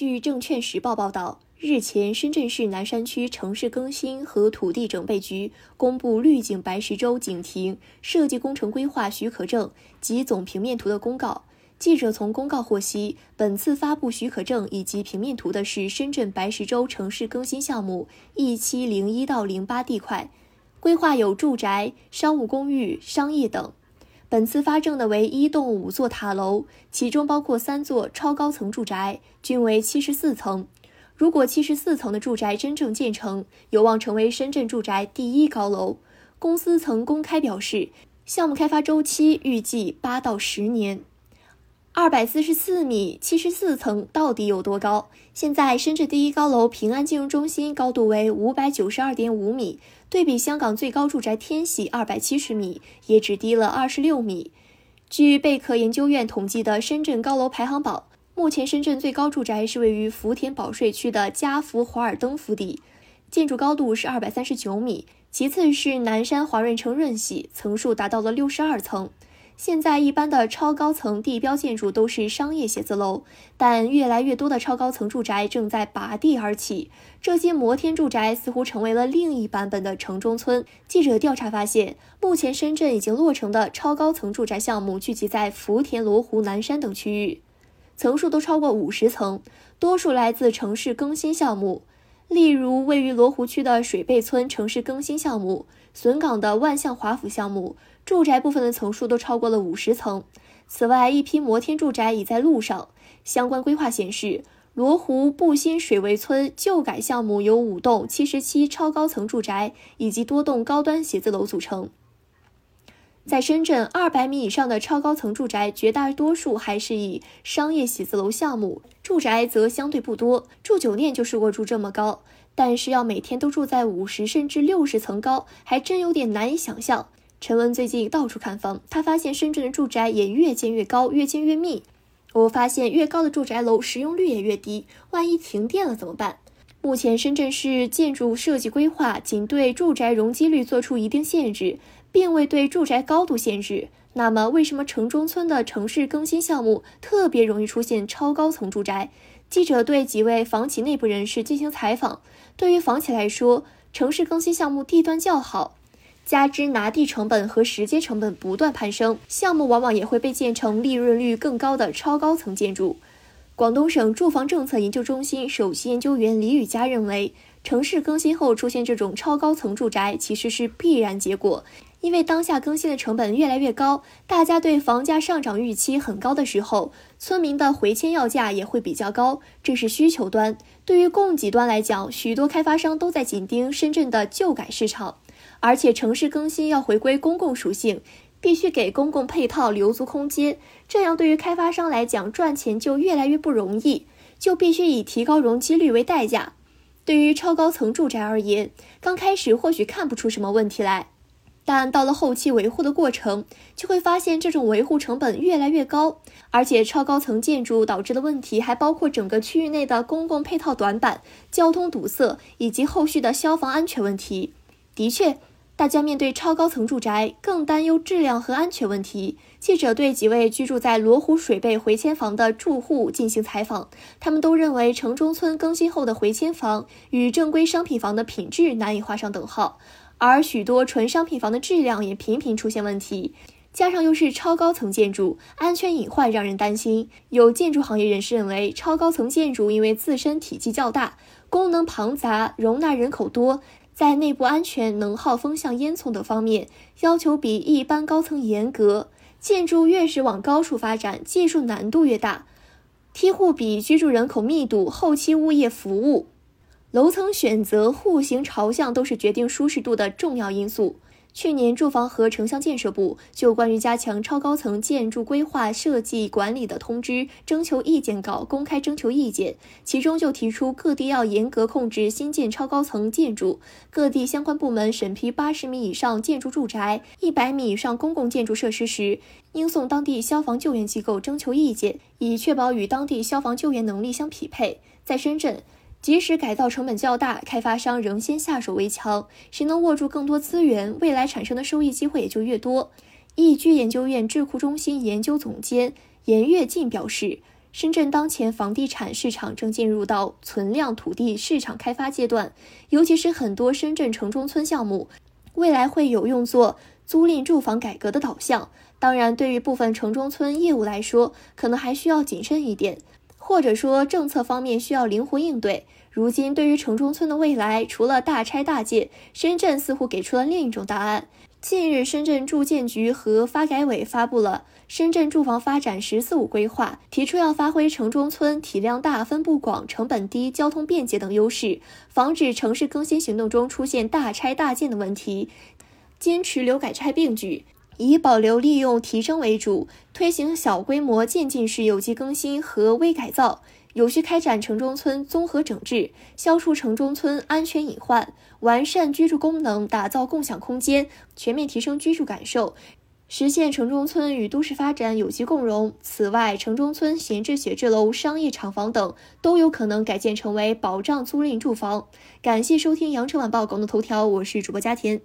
据证券时报报道，日前，深圳市南山区城市更新和土地整备局公布绿景白石洲景亭设计工程规划许可证及总平面图的公告。记者从公告获悉，本次发布许可证以及平面图的是深圳白石洲城市更新项目一期零一到零八地块，规划有住宅、商务公寓、商业等。本次发证的为一栋五座塔楼，其中包括三座超高层住宅，均为七十四层。如果七十四层的住宅真正建成，有望成为深圳住宅第一高楼。公司曾公开表示，项目开发周期预计八到十年。二百四十四米，七十四层到底有多高？现在深圳第一高楼平安金融中心高度为五百九十二点五米，对比香港最高住宅天玺二百七十米，也只低了二十六米。据贝壳研究院统计的深圳高楼排行榜，目前深圳最高住宅是位于福田保税区的嘉福华尔登府邸，建筑高度是二百三十九米，其次是南山华润城润玺，层数达到了六十二层。现在一般的超高层地标建筑都是商业写字楼，但越来越多的超高层住宅正在拔地而起。这些摩天住宅似乎成为了另一版本的城中村。记者调查发现，目前深圳已经落成的超高层住宅项目聚集在福田、罗湖、南山等区域，层数都超过五十层，多数来自城市更新项目。例如，位于罗湖区的水贝村城市更新项目，笋岗的万象华府项目，住宅部分的层数都超过了五十层。此外，一批摩天住宅已在路上。相关规划显示，罗湖布新水围村旧改项目由五栋七十七超高层住宅以及多栋高端写字楼组成。在深圳，二百米以上的超高层住宅绝大多数还是以商业写字楼项目，住宅则相对不多。住酒店就是过住这么高，但是要每天都住在五十甚至六十层高，还真有点难以想象。陈文最近到处看房，他发现深圳的住宅也越建越高，越建越密。我发现越高的住宅楼使用率也越低，万一停电了怎么办？目前深圳市建筑设计规划仅对住宅容积率做出一定限制。并未对住宅高度限制，那么为什么城中村的城市更新项目特别容易出现超高层住宅？记者对几位房企内部人士进行采访，对于房企来说，城市更新项目地段较好，加之拿地成本和时间成本不断攀升，项目往往也会被建成利润率更高的超高层建筑。广东省住房政策研究中心首席研究员李宇佳认为，城市更新后出现这种超高层住宅其实是必然结果。因为当下更新的成本越来越高，大家对房价上涨预期很高的时候，村民的回迁要价也会比较高，这是需求端。对于供给端来讲，许多开发商都在紧盯深圳的旧改市场，而且城市更新要回归公共属性，必须给公共配套留足空间，这样对于开发商来讲赚钱就越来越不容易，就必须以提高容积率为代价。对于超高层住宅而言，刚开始或许看不出什么问题来。但到了后期维护的过程，就会发现这种维护成本越来越高，而且超高层建筑导致的问题还包括整个区域内的公共配套短板、交通堵塞以及后续的消防安全问题。的确，大家面对超高层住宅更担忧质量和安全问题。记者对几位居住在罗湖水贝回迁房的住户进行采访，他们都认为城中村更新后的回迁房与正规商品房的品质难以画上等号。而许多纯商品房的质量也频频出现问题，加上又是超高层建筑，安全隐患让人担心。有建筑行业人士认为，超高层建筑因为自身体积较大，功能庞杂，容纳人口多，在内部安全、能耗、风向、烟囱等方面要求比一般高层严格。建筑越是往高处发展，技术难度越大。梯户比、居住人口密度、后期物业服务。楼层选择、户型、朝向都是决定舒适度的重要因素。去年，住房和城乡建设部就关于加强超高层建筑规划设计管理的通知征求意见稿公开征求意见，其中就提出各地要严格控制新建超高层建筑，各地相关部门审批八十米以上建筑住宅、一百米以上公共建筑设施时，应送当地消防救援机构征求意见，以确保与当地消防救援能力相匹配。在深圳。即使改造成本较大，开发商仍先下手为强。谁能握住更多资源，未来产生的收益机会也就越多。易居研究院智库中心研究总监严跃进表示，深圳当前房地产市场正进入到存量土地市场开发阶段，尤其是很多深圳城中村项目，未来会有用作租赁住房改革的导向。当然，对于部分城中村业务来说，可能还需要谨慎一点，或者说政策方面需要灵活应对。如今，对于城中村的未来，除了大拆大建，深圳似乎给出了另一种答案。近日，深圳住建局和发改委发布了《深圳住房发展“十四五”规划》，提出要发挥城中村体量大、分布广、成本低、交通便捷等优势，防止城市更新行动中出现大拆大建的问题，坚持留改拆并举，以保留利用提升为主，推行小规模渐进式有机更新和微改造。有序开展城中村综合整治，消除城中村安全隐患，完善居住功能，打造共享空间，全面提升居住感受，实现城中村与都市发展有机共融。此外，城中村闲置写字楼、商业厂房等都有可能改建成为保障租赁住房。感谢收听羊城晚报广东头条，我是主播佳田。